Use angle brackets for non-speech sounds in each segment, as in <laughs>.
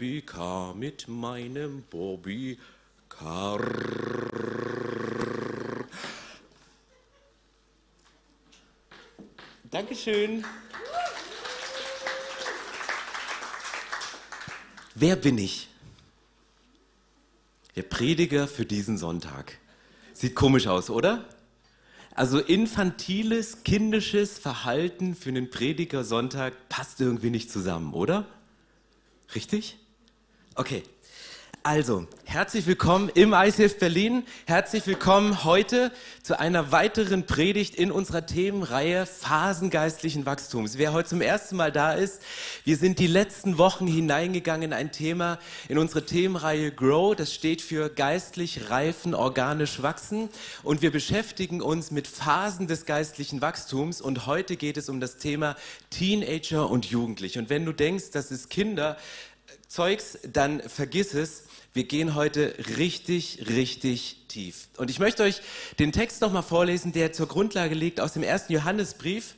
Biber Bobbycar mit meinem Bobbycar. Dankeschön. Wer bin ich? Der Prediger für diesen Sonntag. Sieht komisch aus, oder? Also infantiles, kindisches Verhalten für einen Prediger Sonntag passt irgendwie nicht zusammen, oder? Richtig? Okay. Also, herzlich willkommen im ICF Berlin. Herzlich willkommen heute zu einer weiteren Predigt in unserer Themenreihe Phasen geistlichen Wachstums. Wer heute zum ersten Mal da ist, wir sind die letzten Wochen hineingegangen in ein Thema in unsere Themenreihe Grow. Das steht für geistlich reifen, organisch wachsen. Und wir beschäftigen uns mit Phasen des geistlichen Wachstums. Und heute geht es um das Thema Teenager und Jugendliche. Und wenn du denkst, das ist Kinder, Zeugs, dann vergiss es. Wir gehen heute richtig, richtig tief. Und ich möchte euch den Text nochmal vorlesen, der zur Grundlage liegt aus dem ersten Johannesbrief.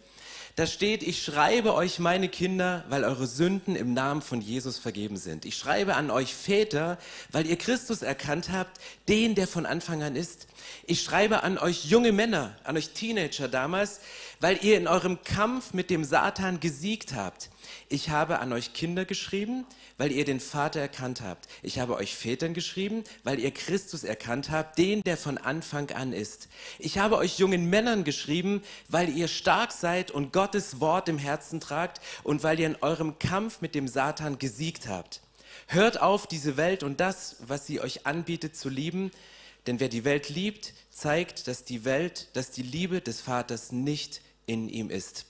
Da steht, ich schreibe euch meine Kinder, weil eure Sünden im Namen von Jesus vergeben sind. Ich schreibe an euch Väter, weil ihr Christus erkannt habt, den, der von Anfang an ist. Ich schreibe an euch junge Männer, an euch Teenager damals, weil ihr in eurem Kampf mit dem Satan gesiegt habt. Ich habe an euch Kinder geschrieben, weil ihr den Vater erkannt habt. Ich habe euch Vätern geschrieben, weil ihr Christus erkannt habt, den, der von Anfang an ist. Ich habe euch jungen Männern geschrieben, weil ihr stark seid und Gottes Wort im Herzen tragt und weil ihr in eurem Kampf mit dem Satan gesiegt habt. Hört auf, diese Welt und das, was sie euch anbietet, zu lieben, denn wer die Welt liebt, zeigt, dass die Welt, dass die Liebe des Vaters nicht in ihm ist.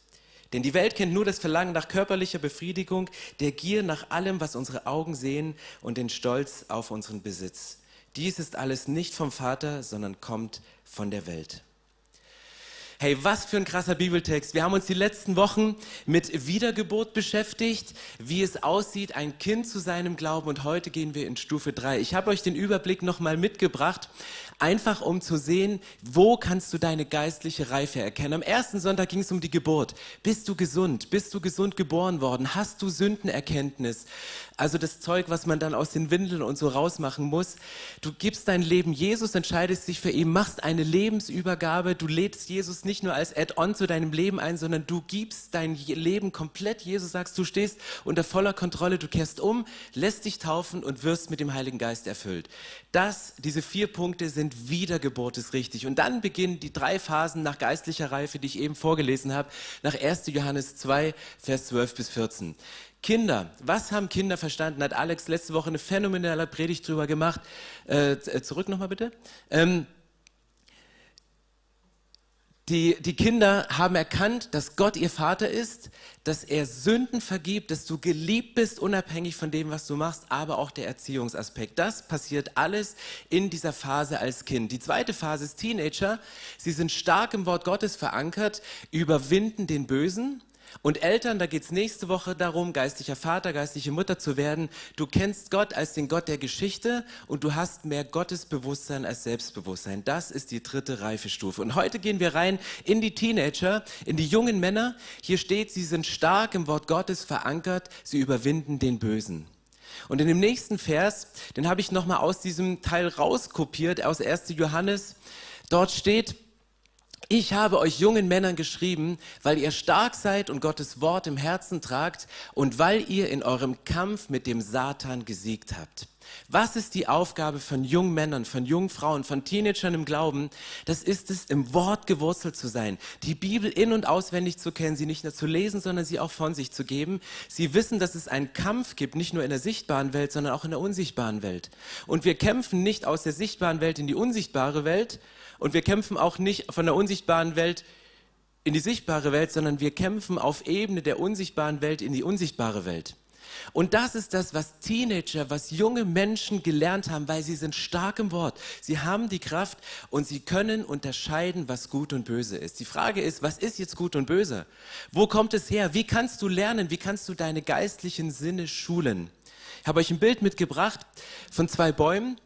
Denn die Welt kennt nur das Verlangen nach körperlicher Befriedigung, der Gier nach allem, was unsere Augen sehen und den Stolz auf unseren Besitz. Dies ist alles nicht vom Vater, sondern kommt von der Welt. Hey, was für ein krasser Bibeltext. Wir haben uns die letzten Wochen mit Wiedergeburt beschäftigt, wie es aussieht, ein Kind zu seinem Glauben und heute gehen wir in Stufe 3. Ich habe euch den Überblick nochmal mitgebracht, einfach um zu sehen, wo kannst du deine geistliche Reife erkennen. Am ersten Sonntag ging es um die Geburt. Bist du gesund? Bist du gesund geboren worden? Hast du Sündenerkenntnis? Also das Zeug, was man dann aus den Windeln und so rausmachen muss. Du gibst dein Leben Jesus, entscheidest dich für ihn, machst eine Lebensübergabe. Du lädst Jesus nicht nur als Add-on zu deinem Leben ein, sondern du gibst dein Leben komplett Jesus, sagst, du stehst unter voller Kontrolle, du kehrst um, lässt dich taufen und wirst mit dem Heiligen Geist erfüllt. Das, diese vier Punkte sind Wiedergeburt ist richtig. Und dann beginnen die drei Phasen nach geistlicher Reife, die ich eben vorgelesen habe, nach 1. Johannes 2, Vers 12 bis 14. Kinder, was haben Kinder verstanden? Hat Alex letzte Woche eine phänomenale Predigt drüber gemacht. Äh, äh zurück nochmal bitte. Ähm, die, die Kinder haben erkannt, dass Gott ihr Vater ist, dass er Sünden vergibt, dass du geliebt bist, unabhängig von dem, was du machst, aber auch der Erziehungsaspekt. Das passiert alles in dieser Phase als Kind. Die zweite Phase ist Teenager. Sie sind stark im Wort Gottes verankert, überwinden den Bösen und Eltern, da geht es nächste Woche darum, geistlicher Vater, geistliche Mutter zu werden. Du kennst Gott als den Gott der Geschichte und du hast mehr Gottesbewusstsein als Selbstbewusstsein. Das ist die dritte Reifestufe. Und heute gehen wir rein in die Teenager, in die jungen Männer. Hier steht, sie sind stark im Wort Gottes verankert, sie überwinden den Bösen. Und in dem nächsten Vers, den habe ich nochmal aus diesem Teil rauskopiert, aus 1. Johannes. Dort steht, ich habe euch jungen Männern geschrieben, weil ihr stark seid und Gottes Wort im Herzen tragt und weil ihr in eurem Kampf mit dem Satan gesiegt habt. Was ist die Aufgabe von jungen Männern, von jungen Frauen, von Teenagern im Glauben? Das ist es, im Wort gewurzelt zu sein, die Bibel in- und auswendig zu kennen, sie nicht nur zu lesen, sondern sie auch von sich zu geben. Sie wissen, dass es einen Kampf gibt, nicht nur in der sichtbaren Welt, sondern auch in der unsichtbaren Welt. Und wir kämpfen nicht aus der sichtbaren Welt in die unsichtbare Welt, und wir kämpfen auch nicht von der unsichtbaren Welt in die sichtbare Welt, sondern wir kämpfen auf Ebene der unsichtbaren Welt in die unsichtbare Welt. Und das ist das, was Teenager, was junge Menschen gelernt haben, weil sie sind stark im Wort. Sie haben die Kraft und sie können unterscheiden, was gut und böse ist. Die Frage ist, was ist jetzt gut und böse? Wo kommt es her? Wie kannst du lernen? Wie kannst du deine geistlichen Sinne schulen? Ich habe euch ein Bild mitgebracht von zwei Bäumen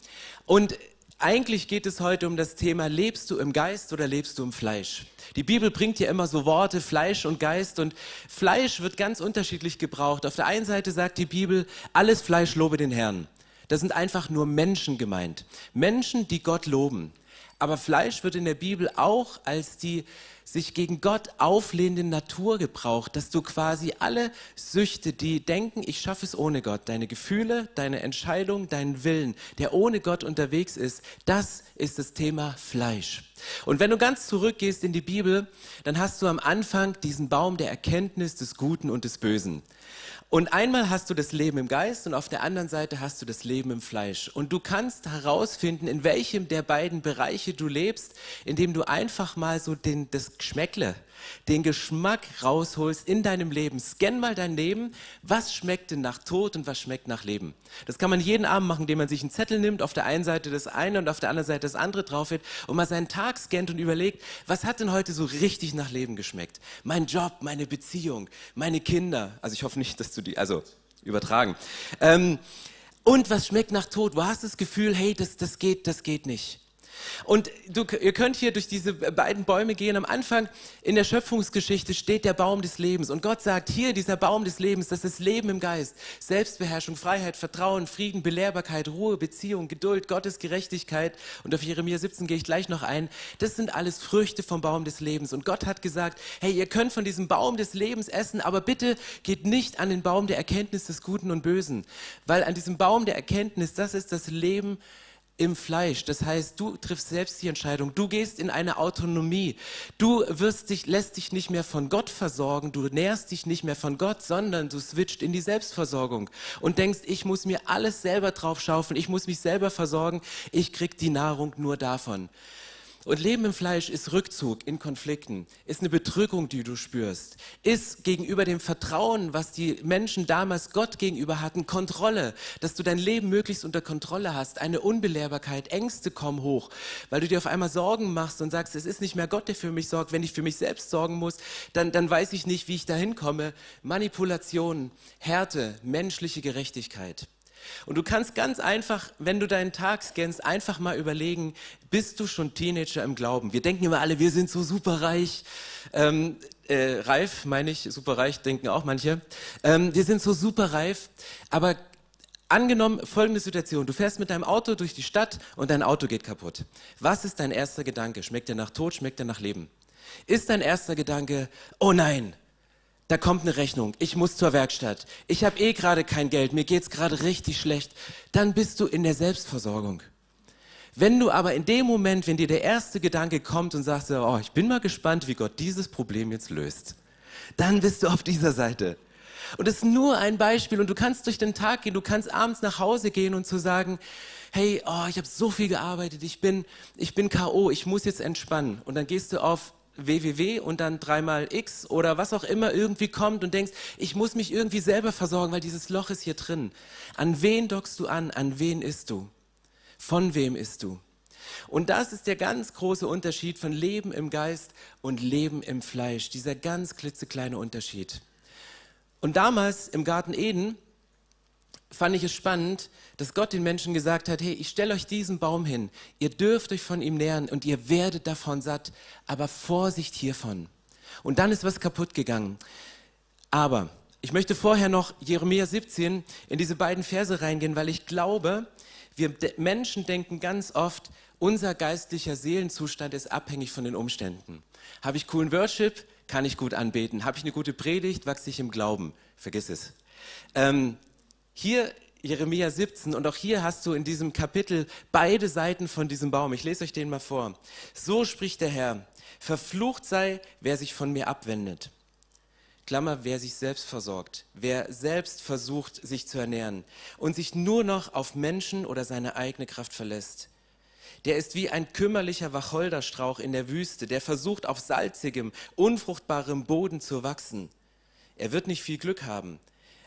und eigentlich geht es heute um das Thema, lebst du im Geist oder lebst du im Fleisch? Die Bibel bringt ja immer so Worte, Fleisch und Geist und Fleisch wird ganz unterschiedlich gebraucht. Auf der einen Seite sagt die Bibel, alles Fleisch lobe den Herrn. Das sind einfach nur Menschen gemeint. Menschen, die Gott loben. Aber Fleisch wird in der Bibel auch als die sich gegen Gott auflehnende Natur gebraucht, dass du quasi alle Süchte, die denken, ich schaffe es ohne Gott, deine Gefühle, deine Entscheidung, deinen Willen, der ohne Gott unterwegs ist, das ist das Thema Fleisch. Und wenn du ganz zurückgehst in die Bibel, dann hast du am Anfang diesen Baum der Erkenntnis des Guten und des Bösen. Und einmal hast du das Leben im Geist und auf der anderen Seite hast du das Leben im Fleisch. Und du kannst herausfinden, in welchem der beiden Bereiche du lebst, indem du einfach mal so den, das Geschmäckle den Geschmack rausholst in deinem Leben. Scan mal dein Leben. Was schmeckt denn nach Tod und was schmeckt nach Leben? Das kann man jeden Abend machen, indem man sich einen Zettel nimmt, auf der einen Seite das eine und auf der anderen Seite das andere drauf wird und mal seinen Tag scannt und überlegt, was hat denn heute so richtig nach Leben geschmeckt? Mein Job, meine Beziehung, meine Kinder. Also ich hoffe nicht, dass du die, also übertragen. Ähm, und was schmeckt nach Tod? Wo hast du das Gefühl, hey, das, das geht, das geht nicht? Und du, ihr könnt hier durch diese beiden Bäume gehen. Am Anfang in der Schöpfungsgeschichte steht der Baum des Lebens. Und Gott sagt, hier dieser Baum des Lebens, das ist Leben im Geist. Selbstbeherrschung, Freiheit, Vertrauen, Frieden, Belehrbarkeit, Ruhe, Beziehung, Geduld, Gottes Gerechtigkeit. Und auf Jeremia 17 gehe ich gleich noch ein. Das sind alles Früchte vom Baum des Lebens. Und Gott hat gesagt, hey, ihr könnt von diesem Baum des Lebens essen, aber bitte geht nicht an den Baum der Erkenntnis des Guten und Bösen. Weil an diesem Baum der Erkenntnis, das ist das Leben im Fleisch. Das heißt, du triffst selbst die Entscheidung. Du gehst in eine Autonomie. Du wirst dich, lässt dich nicht mehr von Gott versorgen. Du nährst dich nicht mehr von Gott, sondern du switcht in die Selbstversorgung und denkst, ich muss mir alles selber drauf schaufeln. Ich muss mich selber versorgen. Ich krieg die Nahrung nur davon. Und Leben im Fleisch ist Rückzug in Konflikten, ist eine Bedrückung, die du spürst, ist gegenüber dem Vertrauen, was die Menschen damals Gott gegenüber hatten, Kontrolle, dass du dein Leben möglichst unter Kontrolle hast, eine Unbelehrbarkeit, Ängste kommen hoch, weil du dir auf einmal Sorgen machst und sagst, es ist nicht mehr Gott, der für mich sorgt. Wenn ich für mich selbst sorgen muss, dann, dann weiß ich nicht, wie ich da hinkomme. Manipulation, Härte, menschliche Gerechtigkeit. Und du kannst ganz einfach, wenn du deinen Tag scannst, einfach mal überlegen, bist du schon Teenager im Glauben? Wir denken immer alle, wir sind so superreich. Ähm, äh, reif, meine ich, superreich denken auch manche. Ähm, wir sind so superreif, aber Angenommen folgende Situation, du fährst mit deinem Auto durch die Stadt und dein Auto geht kaputt. Was ist dein erster Gedanke? Schmeckt er nach Tod, schmeckt er nach Leben? Ist dein erster Gedanke, oh nein, da kommt eine Rechnung, ich muss zur Werkstatt, ich habe eh gerade kein Geld, mir geht's gerade richtig schlecht, dann bist du in der Selbstversorgung. Wenn du aber in dem Moment, wenn dir der erste Gedanke kommt und sagst, oh, ich bin mal gespannt, wie Gott dieses Problem jetzt löst, dann bist du auf dieser Seite. Und das ist nur ein Beispiel und du kannst durch den Tag gehen, du kannst abends nach Hause gehen und zu sagen, hey, oh, ich habe so viel gearbeitet, ich bin, ich bin K.O., ich muss jetzt entspannen. Und dann gehst du auf www und dann dreimal x oder was auch immer irgendwie kommt und denkst, ich muss mich irgendwie selber versorgen, weil dieses Loch ist hier drin. An wen dockst du an? An wen isst du? Von wem isst du? Und das ist der ganz große Unterschied von Leben im Geist und Leben im Fleisch. Dieser ganz klitzekleine Unterschied. Und damals im Garten Eden fand ich es spannend, dass Gott den Menschen gesagt hat, hey, ich stelle euch diesen Baum hin, ihr dürft euch von ihm nähern und ihr werdet davon satt, aber Vorsicht hiervon. Und dann ist was kaputt gegangen. Aber ich möchte vorher noch Jeremia 17 in diese beiden Verse reingehen, weil ich glaube, wir Menschen denken ganz oft, unser geistlicher Seelenzustand ist abhängig von den Umständen. Habe ich coolen Worship, kann ich gut anbeten. Habe ich eine gute Predigt, wachse ich im Glauben. Vergiss es. Ähm, hier Jeremia 17 und auch hier hast du in diesem Kapitel beide Seiten von diesem Baum. Ich lese euch den mal vor. So spricht der Herr, verflucht sei, wer sich von mir abwendet. Klammer, wer sich selbst versorgt, wer selbst versucht, sich zu ernähren und sich nur noch auf Menschen oder seine eigene Kraft verlässt. Der ist wie ein kümmerlicher Wacholderstrauch in der Wüste, der versucht, auf salzigem, unfruchtbarem Boden zu wachsen. Er wird nicht viel Glück haben,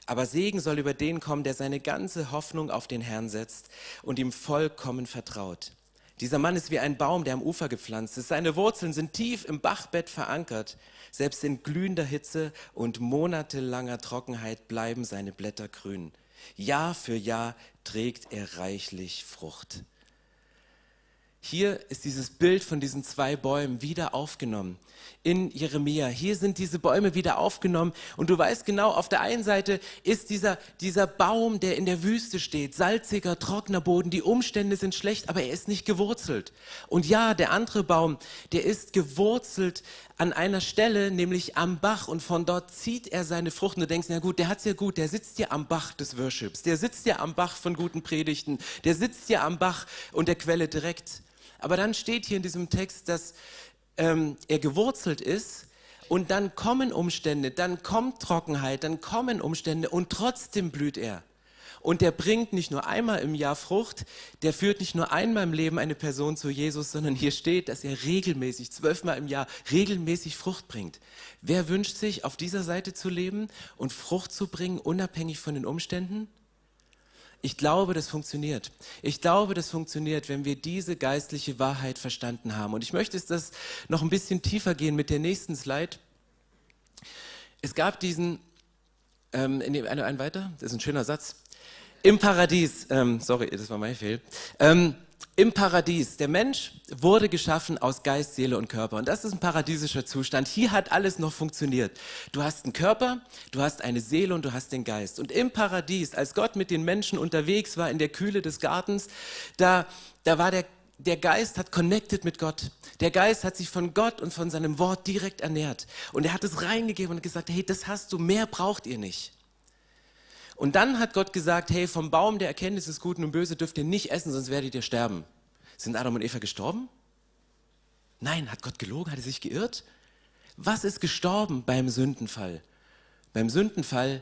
aber Segen soll über den kommen, der seine ganze Hoffnung auf den Herrn setzt und ihm vollkommen vertraut. Dieser Mann ist wie ein Baum, der am Ufer gepflanzt ist. Seine Wurzeln sind tief im Bachbett verankert. Selbst in glühender Hitze und monatelanger Trockenheit bleiben seine Blätter grün. Jahr für Jahr trägt er reichlich Frucht. Hier ist dieses Bild von diesen zwei Bäumen wieder aufgenommen in Jeremia. Hier sind diese Bäume wieder aufgenommen und du weißt genau, auf der einen Seite ist dieser, dieser Baum, der in der Wüste steht, salziger, trockener Boden, die Umstände sind schlecht, aber er ist nicht gewurzelt. Und ja, der andere Baum, der ist gewurzelt an einer Stelle, nämlich am Bach und von dort zieht er seine Frucht und du denkst, na gut, der hat's ja gut, der sitzt ja am Bach des Worships, der sitzt ja am Bach von guten Predigten, der sitzt ja am Bach und der Quelle direkt. Aber dann steht hier in diesem Text, dass ähm, er gewurzelt ist und dann kommen Umstände, dann kommt Trockenheit, dann kommen Umstände und trotzdem blüht er. Und der bringt nicht nur einmal im Jahr Frucht, der führt nicht nur einmal im Leben eine Person zu Jesus, sondern hier steht, dass er regelmäßig, zwölfmal im Jahr, regelmäßig Frucht bringt. Wer wünscht sich, auf dieser Seite zu leben und Frucht zu bringen, unabhängig von den Umständen? Ich glaube, das funktioniert. Ich glaube, das funktioniert, wenn wir diese geistliche Wahrheit verstanden haben. Und ich möchte es das noch ein bisschen tiefer gehen mit der nächsten Slide. Es gab diesen, ähm, ein, ein weiter, das ist ein schöner Satz. Im Paradies, ähm, sorry, das war mein Fehl. Ähm, im Paradies. Der Mensch wurde geschaffen aus Geist, Seele und Körper. Und das ist ein paradiesischer Zustand. Hier hat alles noch funktioniert. Du hast einen Körper, du hast eine Seele und du hast den Geist. Und im Paradies, als Gott mit den Menschen unterwegs war in der Kühle des Gartens, da, da war der, der Geist hat connected mit Gott. Der Geist hat sich von Gott und von seinem Wort direkt ernährt. Und er hat es reingegeben und gesagt, hey, das hast du, mehr braucht ihr nicht. Und dann hat Gott gesagt, hey, vom Baum der Erkenntnis des Guten und Böse dürft ihr nicht essen, sonst werdet ihr sterben. Sind Adam und Eva gestorben? Nein, hat Gott gelogen? Hat er sich geirrt? Was ist gestorben beim Sündenfall? Beim Sündenfall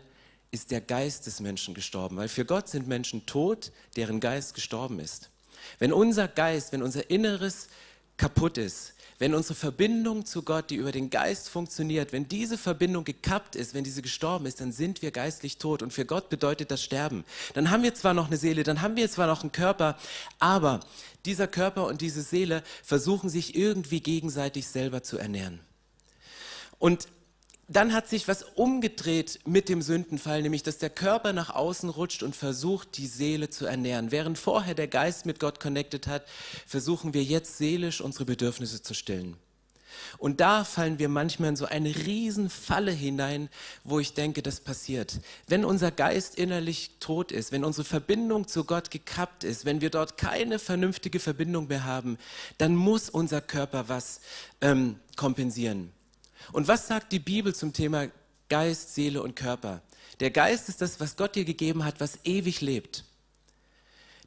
ist der Geist des Menschen gestorben, weil für Gott sind Menschen tot, deren Geist gestorben ist. Wenn unser Geist, wenn unser Inneres kaputt ist, wenn unsere Verbindung zu Gott, die über den Geist funktioniert, wenn diese Verbindung gekappt ist, wenn diese gestorben ist, dann sind wir geistlich tot. Und für Gott bedeutet das Sterben. Dann haben wir zwar noch eine Seele, dann haben wir zwar noch einen Körper, aber dieser Körper und diese Seele versuchen sich irgendwie gegenseitig selber zu ernähren. Und dann hat sich was umgedreht mit dem Sündenfall, nämlich dass der Körper nach außen rutscht und versucht, die Seele zu ernähren. Während vorher der Geist mit Gott connected hat, versuchen wir jetzt seelisch unsere Bedürfnisse zu stillen. Und da fallen wir manchmal in so eine Riesenfalle hinein, wo ich denke, das passiert. Wenn unser Geist innerlich tot ist, wenn unsere Verbindung zu Gott gekappt ist, wenn wir dort keine vernünftige Verbindung mehr haben, dann muss unser Körper was ähm, kompensieren. Und was sagt die Bibel zum Thema Geist, Seele und Körper? Der Geist ist das, was Gott dir gegeben hat, was ewig lebt.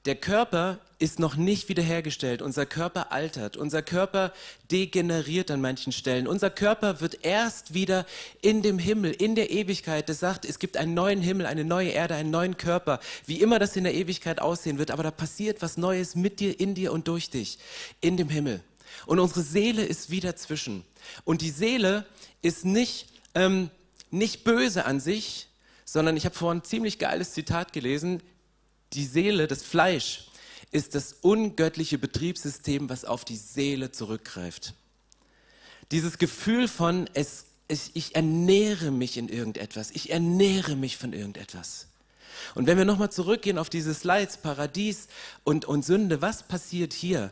Der Körper ist noch nicht wiederhergestellt. Unser Körper altert. Unser Körper degeneriert an manchen Stellen. Unser Körper wird erst wieder in dem Himmel, in der Ewigkeit. Das sagt, es gibt einen neuen Himmel, eine neue Erde, einen neuen Körper. Wie immer das in der Ewigkeit aussehen wird. Aber da passiert was Neues mit dir, in dir und durch dich. In dem Himmel. Und unsere Seele ist wieder zwischen. Und die Seele ist nicht, ähm, nicht böse an sich, sondern ich habe vorhin ein ziemlich geiles Zitat gelesen. Die Seele, das Fleisch, ist das ungöttliche Betriebssystem, was auf die Seele zurückgreift. Dieses Gefühl von, es, es, ich ernähre mich in irgendetwas, ich ernähre mich von irgendetwas. Und wenn wir nochmal zurückgehen auf diese Slides, Paradies und, und Sünde, was passiert hier?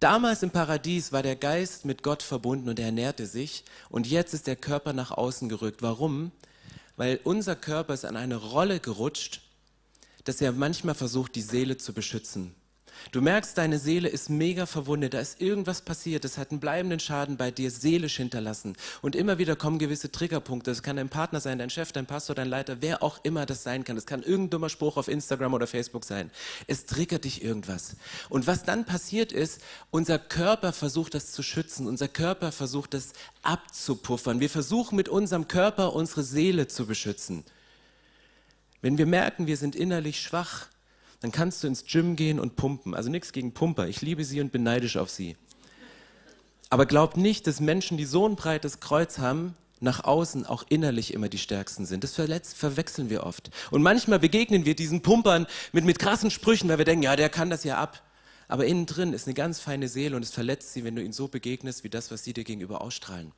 Damals im Paradies war der Geist mit Gott verbunden und er ernährte sich. Und jetzt ist der Körper nach außen gerückt. Warum? Weil unser Körper ist an eine Rolle gerutscht, dass er manchmal versucht, die Seele zu beschützen. Du merkst, deine Seele ist mega verwundet, da ist irgendwas passiert, das hat einen bleibenden Schaden bei dir seelisch hinterlassen. Und immer wieder kommen gewisse Triggerpunkte. Das kann dein Partner sein, dein Chef, dein Pastor, dein Leiter, wer auch immer das sein kann. Das kann irgendein dummer Spruch auf Instagram oder Facebook sein. Es triggert dich irgendwas. Und was dann passiert ist, unser Körper versucht das zu schützen, unser Körper versucht das abzupuffern. Wir versuchen mit unserem Körper unsere Seele zu beschützen. Wenn wir merken, wir sind innerlich schwach, dann kannst du ins Gym gehen und pumpen. Also nichts gegen Pumper. Ich liebe sie und bin neidisch auf sie. Aber glaub nicht, dass Menschen, die so ein breites Kreuz haben, nach außen auch innerlich immer die stärksten sind. Das verletzt, verwechseln wir oft. Und manchmal begegnen wir diesen Pumpern mit, mit krassen Sprüchen, weil wir denken, ja, der kann das ja ab. Aber innen drin ist eine ganz feine Seele und es verletzt sie, wenn du ihnen so begegnest, wie das, was sie dir gegenüber ausstrahlen.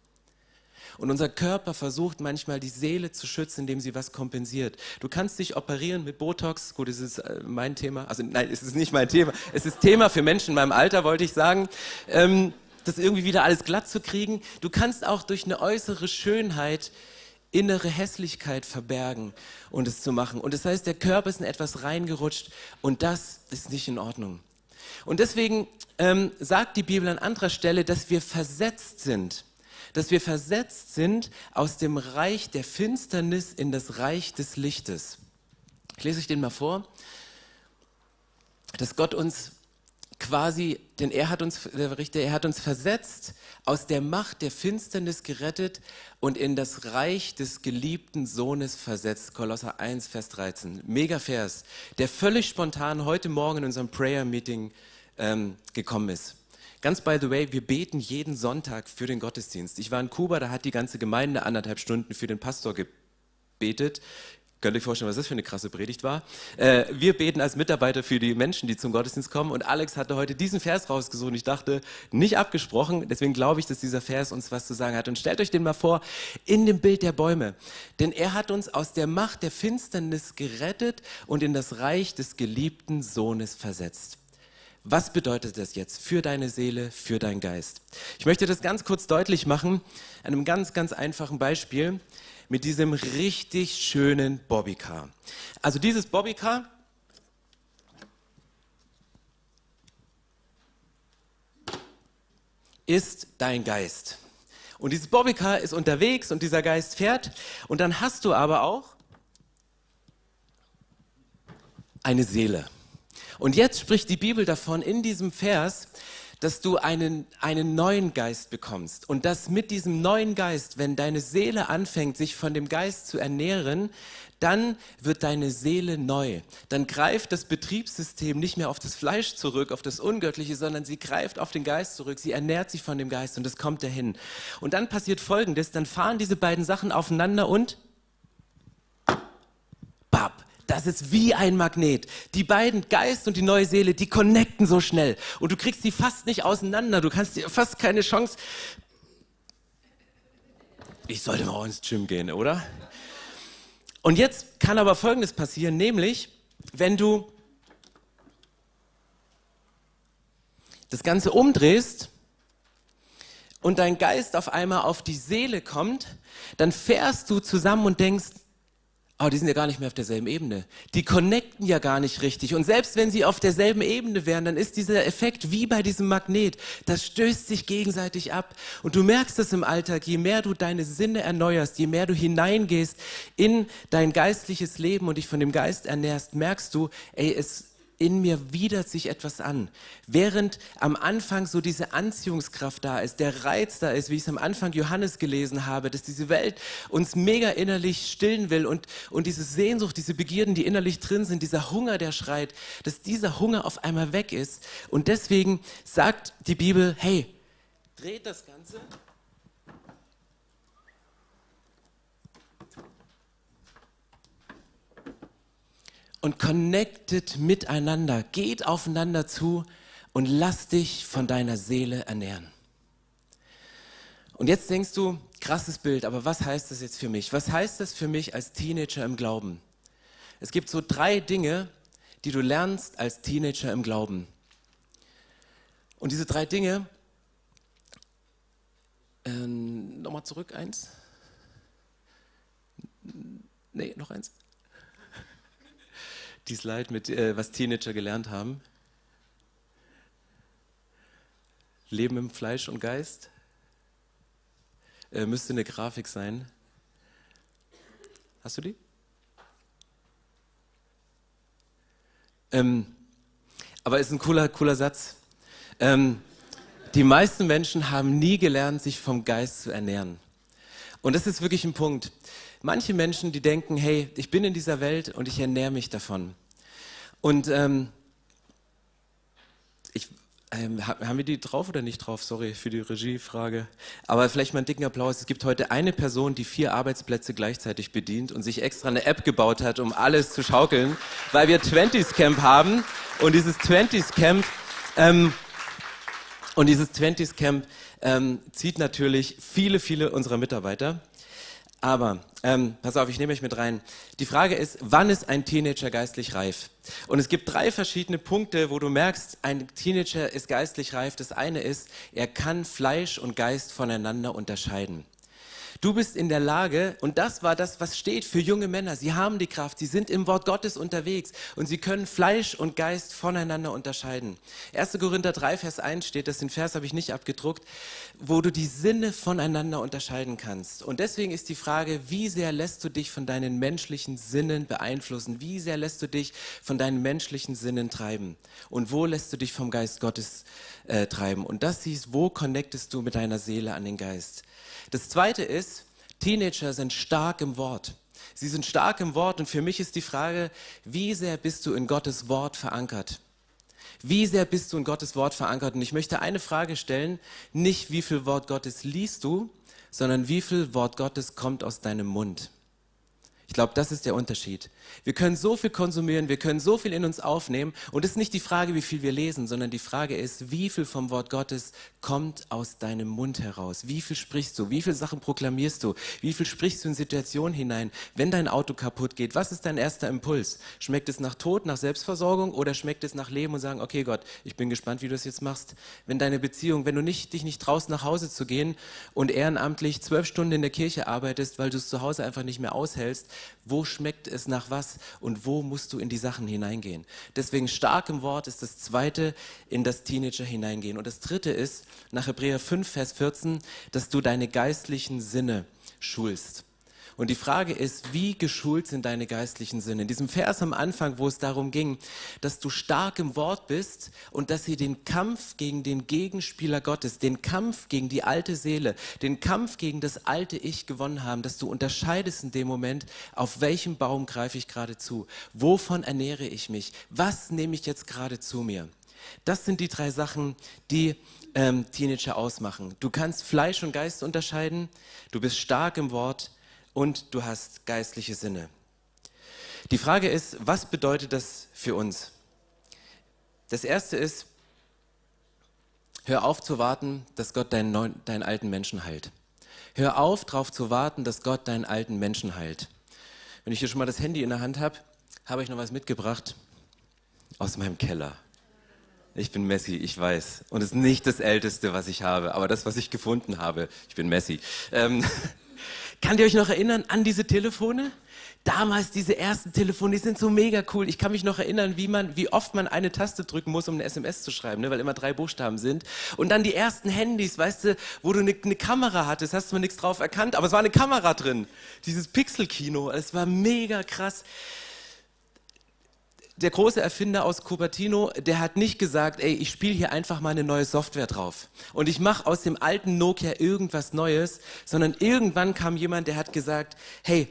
Und unser Körper versucht manchmal die Seele zu schützen, indem sie was kompensiert. Du kannst dich operieren mit Botox. Gut, das ist äh, mein Thema. Also nein, es ist nicht mein Thema. Es ist Thema für Menschen in meinem Alter, wollte ich sagen. Ähm, das irgendwie wieder alles glatt zu kriegen. Du kannst auch durch eine äußere Schönheit innere Hässlichkeit verbergen und es zu machen. Und das heißt, der Körper ist in etwas reingerutscht und das ist nicht in Ordnung. Und deswegen ähm, sagt die Bibel an anderer Stelle, dass wir versetzt sind dass wir versetzt sind aus dem Reich der Finsternis in das Reich des Lichtes. Ich lese euch den mal vor, dass Gott uns quasi, denn er hat uns, der Richter, er hat uns versetzt, aus der Macht der Finsternis gerettet und in das Reich des geliebten Sohnes versetzt. Kolosser 1, Vers 13. Mega Vers, der völlig spontan heute Morgen in unserem Prayer Meeting ähm, gekommen ist. Ganz by the way, wir beten jeden Sonntag für den Gottesdienst. Ich war in Kuba, da hat die ganze Gemeinde anderthalb Stunden für den Pastor gebetet. Könnt ihr euch vorstellen, was das für eine krasse Predigt war? Äh, wir beten als Mitarbeiter für die Menschen, die zum Gottesdienst kommen. Und Alex hatte heute diesen Vers rausgesucht. Ich dachte, nicht abgesprochen. Deswegen glaube ich, dass dieser Vers uns was zu sagen hat. Und stellt euch den mal vor, in dem Bild der Bäume. Denn er hat uns aus der Macht der Finsternis gerettet und in das Reich des geliebten Sohnes versetzt. Was bedeutet das jetzt für deine Seele, für deinen Geist? Ich möchte das ganz kurz deutlich machen, einem ganz, ganz einfachen Beispiel mit diesem richtig schönen Bobbycar. Also dieses Bobbycar ist dein Geist. Und dieses Bobbycar ist unterwegs und dieser Geist fährt und dann hast du aber auch eine Seele. Und jetzt spricht die Bibel davon in diesem Vers, dass du einen, einen neuen Geist bekommst. Und dass mit diesem neuen Geist, wenn deine Seele anfängt, sich von dem Geist zu ernähren, dann wird deine Seele neu. Dann greift das Betriebssystem nicht mehr auf das Fleisch zurück, auf das Ungöttliche, sondern sie greift auf den Geist zurück. Sie ernährt sich von dem Geist und das kommt dahin. Und dann passiert Folgendes, dann fahren diese beiden Sachen aufeinander und bab, das ist wie ein Magnet. Die beiden, Geist und die neue Seele, die connecten so schnell. Und du kriegst sie fast nicht auseinander. Du kannst dir fast keine Chance. Ich sollte mal ins Gym gehen, oder? Und jetzt kann aber Folgendes passieren, nämlich, wenn du das Ganze umdrehst und dein Geist auf einmal auf die Seele kommt, dann fährst du zusammen und denkst, aber die sind ja gar nicht mehr auf derselben Ebene. Die connecten ja gar nicht richtig. Und selbst wenn sie auf derselben Ebene wären, dann ist dieser Effekt wie bei diesem Magnet. Das stößt sich gegenseitig ab. Und du merkst es im Alltag, je mehr du deine Sinne erneuerst, je mehr du hineingehst in dein geistliches Leben und dich von dem Geist ernährst, merkst du, ey, es in mir widert sich etwas an. Während am Anfang so diese Anziehungskraft da ist, der Reiz da ist, wie ich es am Anfang Johannes gelesen habe, dass diese Welt uns mega innerlich stillen will und, und diese Sehnsucht, diese Begierden, die innerlich drin sind, dieser Hunger, der schreit, dass dieser Hunger auf einmal weg ist. Und deswegen sagt die Bibel, hey, dreht das Ganze und connected miteinander. Geht aufeinander zu und lass dich von deiner Seele ernähren. Und jetzt denkst du, krasses Bild, aber was heißt das jetzt für mich? Was heißt das für mich als Teenager im Glauben? Es gibt so drei Dinge, die du lernst als Teenager im Glauben. Und diese drei Dinge, ähm, nochmal zurück, eins. Nee, noch eins die Slide mit, äh, was Teenager gelernt haben. Leben im Fleisch und Geist. Äh, müsste eine Grafik sein. Hast du die? Ähm, aber ist ein cooler, cooler Satz. Ähm, die meisten Menschen haben nie gelernt, sich vom Geist zu ernähren. Und das ist wirklich ein Punkt. Manche Menschen, die denken, hey, ich bin in dieser Welt und ich ernähre mich davon. Und ähm, ich, ähm, haben wir die drauf oder nicht drauf? Sorry für die Regiefrage. Aber vielleicht mal einen dicken Applaus. Es gibt heute eine Person, die vier Arbeitsplätze gleichzeitig bedient und sich extra eine App gebaut hat, um alles zu schaukeln, weil wir 20s Camp haben. Und dieses 20s Camp, ähm, und dieses 20s Camp ähm, zieht natürlich viele, viele unserer Mitarbeiter. Aber, ähm, pass auf, ich nehme euch mit rein. Die Frage ist, wann ist ein Teenager geistlich reif? Und es gibt drei verschiedene Punkte, wo du merkst, ein Teenager ist geistlich reif. Das eine ist, er kann Fleisch und Geist voneinander unterscheiden. Du bist in der Lage, und das war das, was steht für junge Männer. Sie haben die Kraft, sie sind im Wort Gottes unterwegs und sie können Fleisch und Geist voneinander unterscheiden. 1. Korinther 3, Vers 1 steht, das den Vers habe ich nicht abgedruckt, wo du die Sinne voneinander unterscheiden kannst. Und deswegen ist die Frage, wie sehr lässt du dich von deinen menschlichen Sinnen beeinflussen? Wie sehr lässt du dich von deinen menschlichen Sinnen treiben? Und wo lässt du dich vom Geist Gottes äh, treiben? Und das siehst, wo connectest du mit deiner Seele an den Geist? Das Zweite ist, Teenager sind stark im Wort. Sie sind stark im Wort und für mich ist die Frage, wie sehr bist du in Gottes Wort verankert? Wie sehr bist du in Gottes Wort verankert? Und ich möchte eine Frage stellen, nicht wie viel Wort Gottes liest du, sondern wie viel Wort Gottes kommt aus deinem Mund? Ich glaube, das ist der Unterschied. Wir können so viel konsumieren, wir können so viel in uns aufnehmen und es ist nicht die Frage, wie viel wir lesen, sondern die Frage ist, wie viel vom Wort Gottes kommt aus deinem Mund heraus? Wie viel sprichst du? Wie viele Sachen proklamierst du? Wie viel sprichst du in Situationen hinein? Wenn dein Auto kaputt geht, was ist dein erster Impuls? Schmeckt es nach Tod, nach Selbstversorgung oder schmeckt es nach Leben und sagen, okay Gott, ich bin gespannt, wie du es jetzt machst? Wenn deine Beziehung, wenn du nicht, dich nicht traust, nach Hause zu gehen und ehrenamtlich zwölf Stunden in der Kirche arbeitest, weil du es zu Hause einfach nicht mehr aushältst, wo schmeckt es nach was und wo musst du in die Sachen hineingehen. Deswegen stark im Wort ist das zweite, in das Teenager hineingehen. Und das dritte ist, nach Hebräer 5, Vers 14, dass du deine geistlichen Sinne schulst. Und die Frage ist, wie geschult sind deine geistlichen Sinne? In diesem Vers am Anfang, wo es darum ging, dass du stark im Wort bist und dass sie den Kampf gegen den Gegenspieler Gottes, den Kampf gegen die alte Seele, den Kampf gegen das alte Ich gewonnen haben, dass du unterscheidest in dem Moment, auf welchem Baum greife ich gerade zu? Wovon ernähre ich mich? Was nehme ich jetzt gerade zu mir? Das sind die drei Sachen, die ähm, Teenager ausmachen. Du kannst Fleisch und Geist unterscheiden, du bist stark im Wort, und du hast geistliche Sinne. Die Frage ist, was bedeutet das für uns? Das erste ist, hör auf zu warten, dass Gott deinen, neuen, deinen alten Menschen heilt. Hör auf, darauf zu warten, dass Gott deinen alten Menschen heilt. Wenn ich hier schon mal das Handy in der Hand habe, habe ich noch was mitgebracht aus meinem Keller. Ich bin Messi, ich weiß. Und es ist nicht das Älteste, was ich habe, aber das, was ich gefunden habe. Ich bin Messi. Ähm, <laughs> Kann ihr euch noch erinnern an diese Telefone? Damals diese ersten Telefone, die sind so mega cool. Ich kann mich noch erinnern, wie man, wie oft man eine Taste drücken muss, um eine SMS zu schreiben, ne? weil immer drei Buchstaben sind. Und dann die ersten Handys, weißt du, wo du eine, eine Kamera hattest, hast du nichts drauf erkannt, aber es war eine Kamera drin. Dieses Pixel-Kino, es war mega krass der große Erfinder aus Cupertino, der hat nicht gesagt, ey, ich spiele hier einfach mal eine neue Software drauf und ich mache aus dem alten Nokia irgendwas Neues, sondern irgendwann kam jemand, der hat gesagt, hey,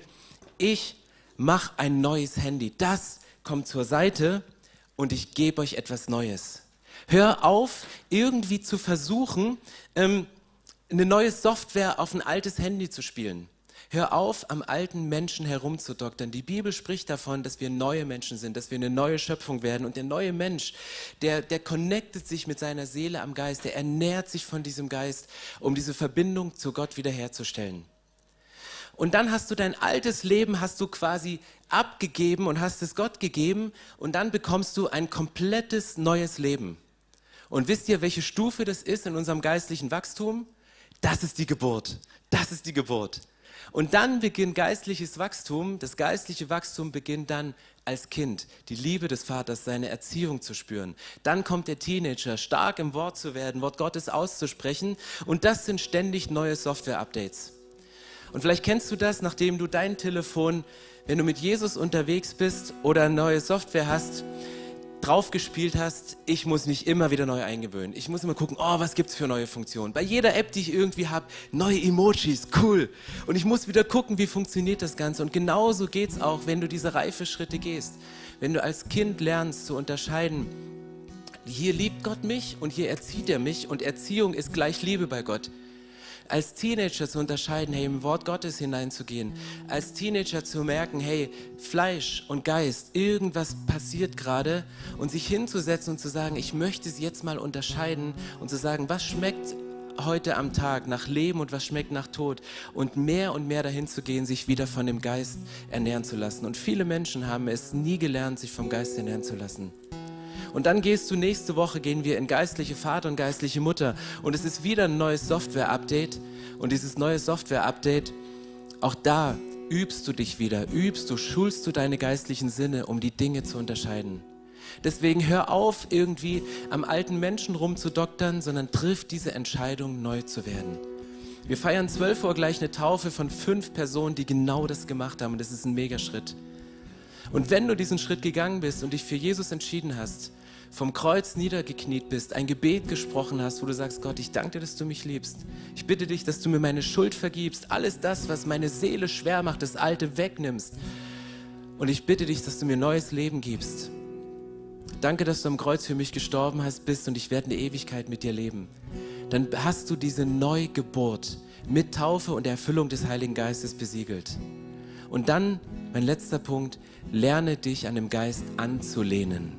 ich mache ein neues Handy. Das kommt zur Seite und ich gebe euch etwas Neues. Hör auf, irgendwie zu versuchen, ähm, eine neue Software auf ein altes Handy zu spielen. Hör auf, am alten Menschen herumzudoktern. Die Bibel spricht davon, dass wir neue Menschen sind, dass wir eine neue Schöpfung werden. Und der neue Mensch, der, der connectet sich mit seiner Seele am Geist, der ernährt sich von diesem Geist, um diese Verbindung zu Gott wiederherzustellen. Und dann hast du dein altes Leben, hast du quasi abgegeben und hast es Gott gegeben und dann bekommst du ein komplettes neues Leben. Und wisst ihr, welche Stufe das ist in unserem geistlichen Wachstum? Das ist die Geburt. Das ist die Geburt. Und dann beginnt geistliches Wachstum. Das geistliche Wachstum beginnt dann als Kind, die Liebe des Vaters, seine Erziehung zu spüren. Dann kommt der Teenager, stark im Wort zu werden, Wort Gottes auszusprechen. Und das sind ständig neue Software-Updates. Und vielleicht kennst du das, nachdem du dein Telefon, wenn du mit Jesus unterwegs bist oder neue Software hast, draufgespielt hast, ich muss mich immer wieder neu eingewöhnen. Ich muss immer gucken, oh, was gibt's für neue Funktionen. Bei jeder App, die ich irgendwie habe, neue Emojis, cool. Und ich muss wieder gucken, wie funktioniert das Ganze. Und genauso geht's auch, wenn du diese Reifeschritte gehst. Wenn du als Kind lernst zu unterscheiden, hier liebt Gott mich und hier erzieht er mich und Erziehung ist gleich Liebe bei Gott als Teenager zu unterscheiden, hey, im Wort Gottes hineinzugehen, als Teenager zu merken, hey, Fleisch und Geist, irgendwas passiert gerade und sich hinzusetzen und zu sagen, ich möchte sie jetzt mal unterscheiden und zu sagen, was schmeckt heute am Tag nach Leben und was schmeckt nach Tod und mehr und mehr dahin zu gehen, sich wieder von dem Geist ernähren zu lassen. Und viele Menschen haben es nie gelernt, sich vom Geist ernähren zu lassen. Und dann gehst du nächste Woche, gehen wir in geistliche Vater und geistliche Mutter. Und es ist wieder ein neues Software-Update. Und dieses neue Software-Update, auch da übst du dich wieder, übst du, schulst du deine geistlichen Sinne, um die Dinge zu unterscheiden. Deswegen hör auf, irgendwie am alten Menschen rumzudoktern, sondern triff diese Entscheidung, neu zu werden. Wir feiern 12 Uhr gleich eine Taufe von fünf Personen, die genau das gemacht haben. Und das ist ein Megaschritt. Und wenn du diesen Schritt gegangen bist und dich für Jesus entschieden hast, vom Kreuz niedergekniet bist, ein Gebet gesprochen hast, wo du sagst, Gott, ich danke dir, dass du mich liebst. Ich bitte dich, dass du mir meine Schuld vergibst, alles das, was meine Seele schwer macht, das Alte wegnimmst. Und ich bitte dich, dass du mir neues Leben gibst. Danke, dass du am Kreuz für mich gestorben hast, bist und ich werde eine Ewigkeit mit dir leben. Dann hast du diese Neugeburt mit Taufe und Erfüllung des Heiligen Geistes besiegelt. Und dann, mein letzter Punkt, lerne dich an dem Geist anzulehnen.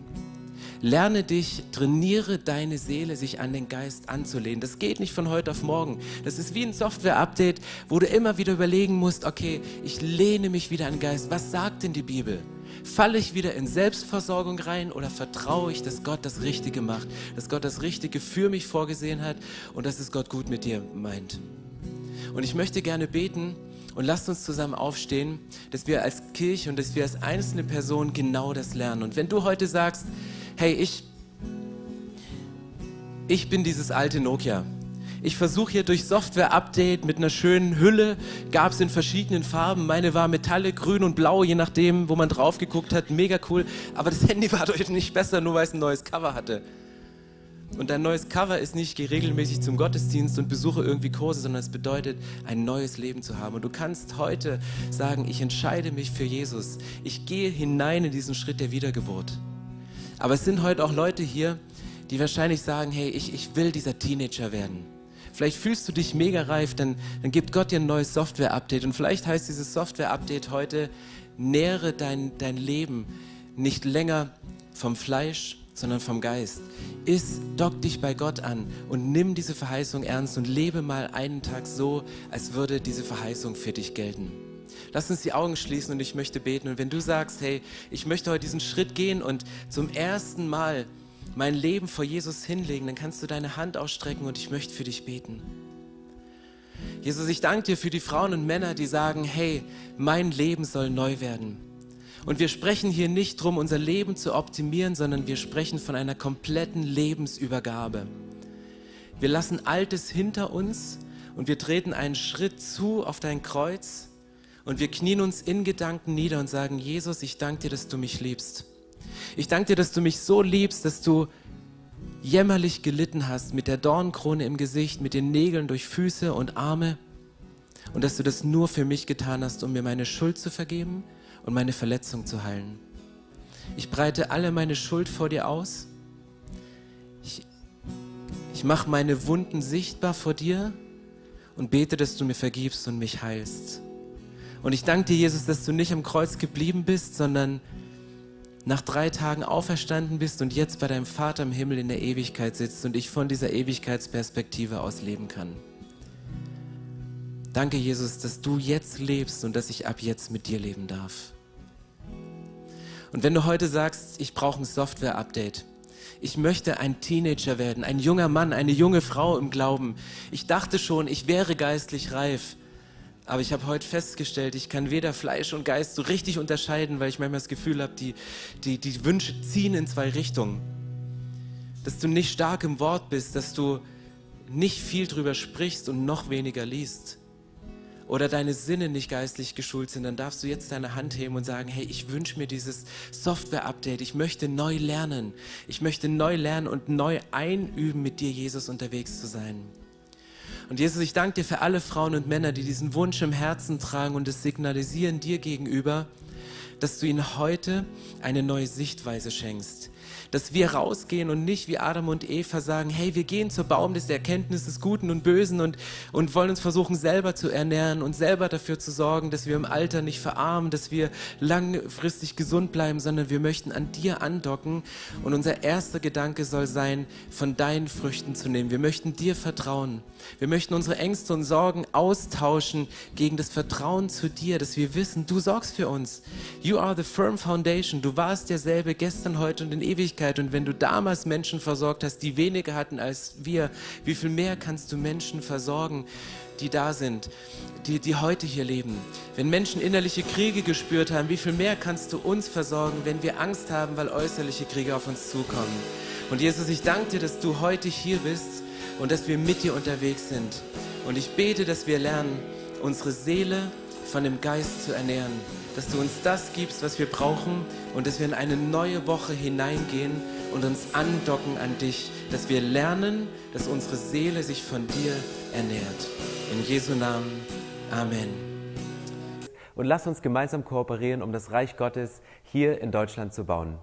Lerne dich, trainiere deine Seele, sich an den Geist anzulehnen. Das geht nicht von heute auf morgen. Das ist wie ein Software-Update, wo du immer wieder überlegen musst, okay, ich lehne mich wieder an den Geist. Was sagt denn die Bibel? Falle ich wieder in Selbstversorgung rein oder vertraue ich, dass Gott das Richtige macht, dass Gott das Richtige für mich vorgesehen hat und dass es Gott gut mit dir meint? Und ich möchte gerne beten und lasst uns zusammen aufstehen, dass wir als Kirche und dass wir als einzelne Person genau das lernen. Und wenn du heute sagst, hey, ich, ich bin dieses alte Nokia. Ich versuche hier durch Software-Update mit einer schönen Hülle, gab es in verschiedenen Farben. Meine war Metalle, grün und blau, je nachdem, wo man drauf geguckt hat. Mega cool. Aber das <laughs> Handy war deutlich nicht besser, nur weil es ein neues Cover hatte. Und dein neues Cover ist nicht, geh regelmäßig zum Gottesdienst und besuche irgendwie Kurse, sondern es bedeutet, ein neues Leben zu haben. Und du kannst heute sagen, ich entscheide mich für Jesus. Ich gehe hinein in diesen Schritt der Wiedergeburt. Aber es sind heute auch Leute hier, die wahrscheinlich sagen, hey, ich, ich will dieser Teenager werden. Vielleicht fühlst du dich mega reif, dann, dann gibt Gott dir ein neues Software-Update. Und vielleicht heißt dieses Software-Update heute, nähre dein, dein Leben nicht länger vom Fleisch, sondern vom Geist. Iss, dock dich bei Gott an und nimm diese Verheißung ernst und lebe mal einen Tag so, als würde diese Verheißung für dich gelten. Lass uns die Augen schließen und ich möchte beten. Und wenn du sagst, hey, ich möchte heute diesen Schritt gehen und zum ersten Mal mein Leben vor Jesus hinlegen, dann kannst du deine Hand ausstrecken und ich möchte für dich beten. Jesus, ich danke dir für die Frauen und Männer, die sagen, hey, mein Leben soll neu werden. Und wir sprechen hier nicht darum, unser Leben zu optimieren, sondern wir sprechen von einer kompletten Lebensübergabe. Wir lassen Altes hinter uns und wir treten einen Schritt zu auf dein Kreuz und wir knien uns in Gedanken nieder und sagen, Jesus, ich danke dir, dass du mich liebst. Ich danke dir, dass du mich so liebst, dass du jämmerlich gelitten hast mit der Dornkrone im Gesicht, mit den Nägeln durch Füße und Arme und dass du das nur für mich getan hast, um mir meine Schuld zu vergeben und meine Verletzung zu heilen. Ich breite alle meine Schuld vor dir aus. Ich, ich mache meine Wunden sichtbar vor dir und bete, dass du mir vergibst und mich heilst. Und ich danke dir, Jesus, dass du nicht am Kreuz geblieben bist, sondern nach drei Tagen auferstanden bist und jetzt bei deinem Vater im Himmel in der Ewigkeit sitzt und ich von dieser Ewigkeitsperspektive aus leben kann. Danke, Jesus, dass du jetzt lebst und dass ich ab jetzt mit dir leben darf. Und wenn du heute sagst, ich brauche ein Software-Update, ich möchte ein Teenager werden, ein junger Mann, eine junge Frau im Glauben. Ich dachte schon, ich wäre geistlich reif. Aber ich habe heute festgestellt, ich kann weder Fleisch und Geist so richtig unterscheiden, weil ich manchmal das Gefühl habe, die, die, die Wünsche ziehen in zwei Richtungen. Dass du nicht stark im Wort bist, dass du nicht viel drüber sprichst und noch weniger liest. Oder deine Sinne nicht geistlich geschult sind, dann darfst du jetzt deine Hand heben und sagen, hey, ich wünsche mir dieses Software-Update, ich möchte neu lernen. Ich möchte neu lernen und neu einüben, mit dir, Jesus, unterwegs zu sein. Und Jesus, ich danke dir für alle Frauen und Männer, die diesen Wunsch im Herzen tragen und es signalisieren dir gegenüber, dass du ihnen heute eine neue Sichtweise schenkst. Dass wir rausgehen und nicht wie Adam und Eva sagen, hey, wir gehen zur Baum des Erkenntnisses des Guten und Bösen und, und wollen uns versuchen, selber zu ernähren und selber dafür zu sorgen, dass wir im Alter nicht verarmen, dass wir langfristig gesund bleiben, sondern wir möchten an dir andocken und unser erster Gedanke soll sein, von deinen Früchten zu nehmen. Wir möchten dir vertrauen. Wir möchten unsere Ängste und Sorgen austauschen gegen das Vertrauen zu dir, dass wir wissen, du sorgst für uns. You are the firm foundation. Du warst derselbe gestern, heute und in Ewigkeit. Und wenn du damals Menschen versorgt hast, die weniger hatten als wir, wie viel mehr kannst du Menschen versorgen, die da sind, die, die heute hier leben? Wenn Menschen innerliche Kriege gespürt haben, wie viel mehr kannst du uns versorgen, wenn wir Angst haben, weil äußerliche Kriege auf uns zukommen? Und Jesus, ich danke dir, dass du heute hier bist und dass wir mit dir unterwegs sind. Und ich bete, dass wir lernen, unsere Seele von dem Geist zu ernähren. Dass du uns das gibst, was wir brauchen und dass wir in eine neue Woche hineingehen und uns andocken an dich. Dass wir lernen, dass unsere Seele sich von dir ernährt. In Jesu Namen. Amen. Und lass uns gemeinsam kooperieren, um das Reich Gottes hier in Deutschland zu bauen.